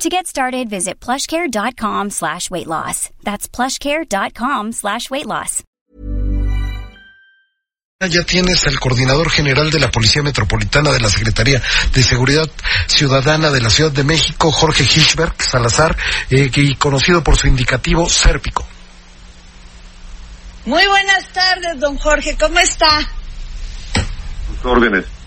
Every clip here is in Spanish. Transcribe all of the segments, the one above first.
To get started, visit plushcare.com slash weight loss. That's plushcare.com slash weight loss. Ya tienes al coordinador general de la Policía Metropolitana de la Secretaría de Seguridad Ciudadana de la Ciudad de México, Jorge Hirschberg Salazar, eh, que, conocido por su indicativo Sérpico. Muy buenas tardes, don Jorge, ¿cómo está? Sus órdenes.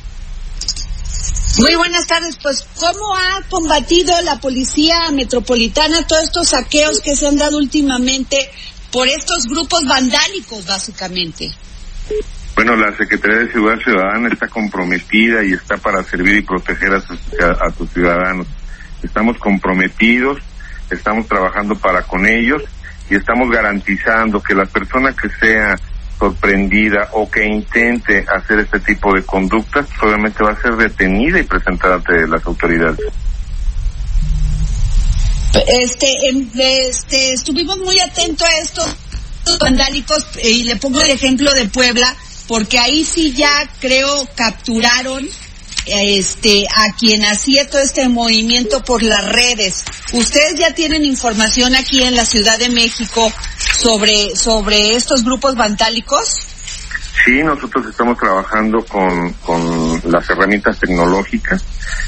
Muy buenas tardes. Pues, ¿cómo ha combatido la policía metropolitana todos estos saqueos que se han dado últimamente por estos grupos vandálicos, básicamente? Bueno, la Secretaría de Seguridad Ciudadana está comprometida y está para servir y proteger a sus, a sus ciudadanos. Estamos comprometidos, estamos trabajando para con ellos y estamos garantizando que la persona que sea sorprendida o que intente hacer este tipo de conductas, obviamente va a ser detenida y presentada ante las autoridades. Este, este, estuvimos muy atentos a estos vandálicos y le pongo el ejemplo de Puebla porque ahí sí ya creo capturaron este a quien hacía todo este movimiento por las redes. Ustedes ya tienen información aquí en la Ciudad de México sobre sobre estos grupos vandálicos. Sí, nosotros estamos trabajando con, con las herramientas tecnológicas,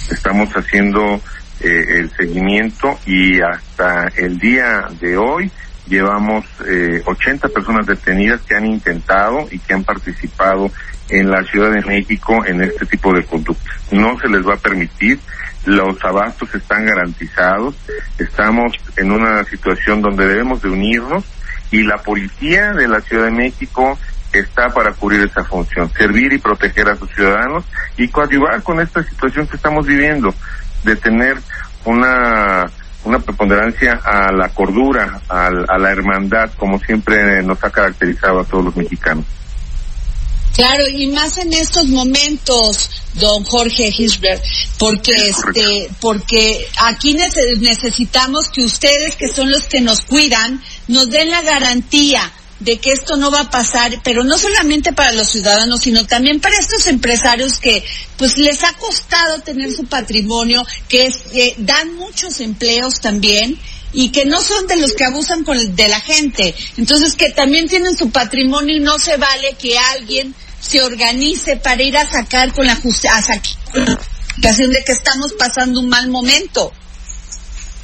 estamos haciendo eh, el seguimiento y hasta el día de hoy llevamos eh, 80 personas detenidas que han intentado y que han participado en la Ciudad de México en este tipo de conductas. No se les va a permitir, los abastos están garantizados, estamos en una situación donde debemos de unirnos y la policía de la Ciudad de México está para cubrir esa función, servir y proteger a sus ciudadanos y coadyuvar con esta situación que estamos viviendo, de tener una una preponderancia a la cordura, a, a la hermandad, como siempre nos ha caracterizado a todos los mexicanos. Claro, y más en estos momentos, don Jorge Hirschberg, porque este, porque aquí necesitamos que ustedes, que son los que nos cuidan, nos den la garantía de que esto no va a pasar, pero no solamente para los ciudadanos, sino también para estos empresarios que pues les ha costado tener su patrimonio, que dan muchos empleos también y que no son de los que abusan con, de la gente. Entonces que también tienen su patrimonio y no se vale que alguien se organice para ir a sacar con la justicia, de que estamos pasando un mal momento.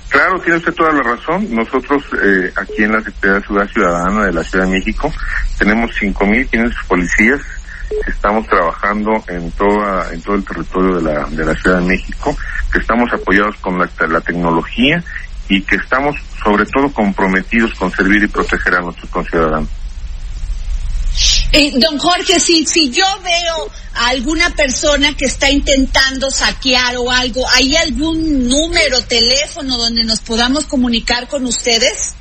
Claro, tiene usted toda la razón. Nosotros eh, aquí en la Secretaría de Ciudad Ciudadana de la Ciudad de México tenemos 5.500 policías. Estamos trabajando en toda en todo el territorio de la de la Ciudad de México, que estamos apoyados con la, la tecnología y que estamos sobre todo comprometidos con servir y proteger a nuestros conciudadanos. Eh, don Jorge, si, si yo veo a alguna persona que está intentando saquear o algo, ¿hay algún número, teléfono donde nos podamos comunicar con ustedes?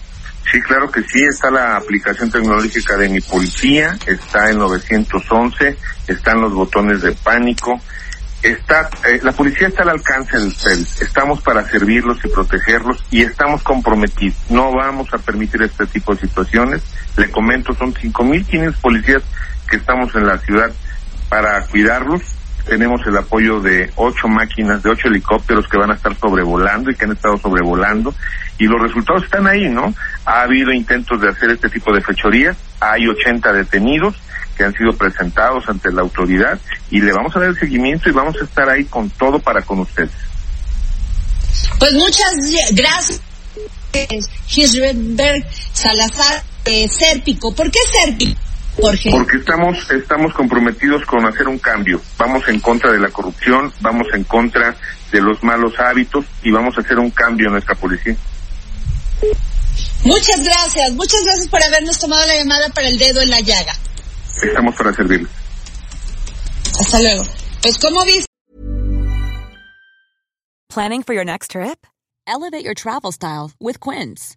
Sí, claro que sí, está la aplicación tecnológica de mi policía, está en 911, están los botones de pánico, está eh, la policía está al alcance de ustedes. Estamos para servirlos y protegerlos y estamos comprometidos. No vamos a permitir este tipo de situaciones. Le comento, son 5.500 policías que estamos en la ciudad para cuidarlos. Tenemos el apoyo de ocho máquinas, de ocho helicópteros que van a estar sobrevolando y que han estado sobrevolando. Y los resultados están ahí, ¿no? Ha habido intentos de hacer este tipo de fechorías. Hay 80 detenidos que han sido presentados ante la autoridad y le vamos a dar el seguimiento y vamos a estar ahí con todo para con ustedes. Pues muchas gracias. Gisberg Salazar eh, Sérpico. ¿Por qué Sérpico? Jorge? Porque estamos, estamos comprometidos con hacer un cambio. Vamos en contra de la corrupción, vamos en contra de los malos hábitos y vamos a hacer un cambio en nuestra policía. Muchas gracias, muchas gracias por habernos tomado la llamada para el dedo en la llaga. Estamos para servirles. Hasta luego. Pues, ¿cómo viste? Planning for your next trip? Elevate your travel style with Quince.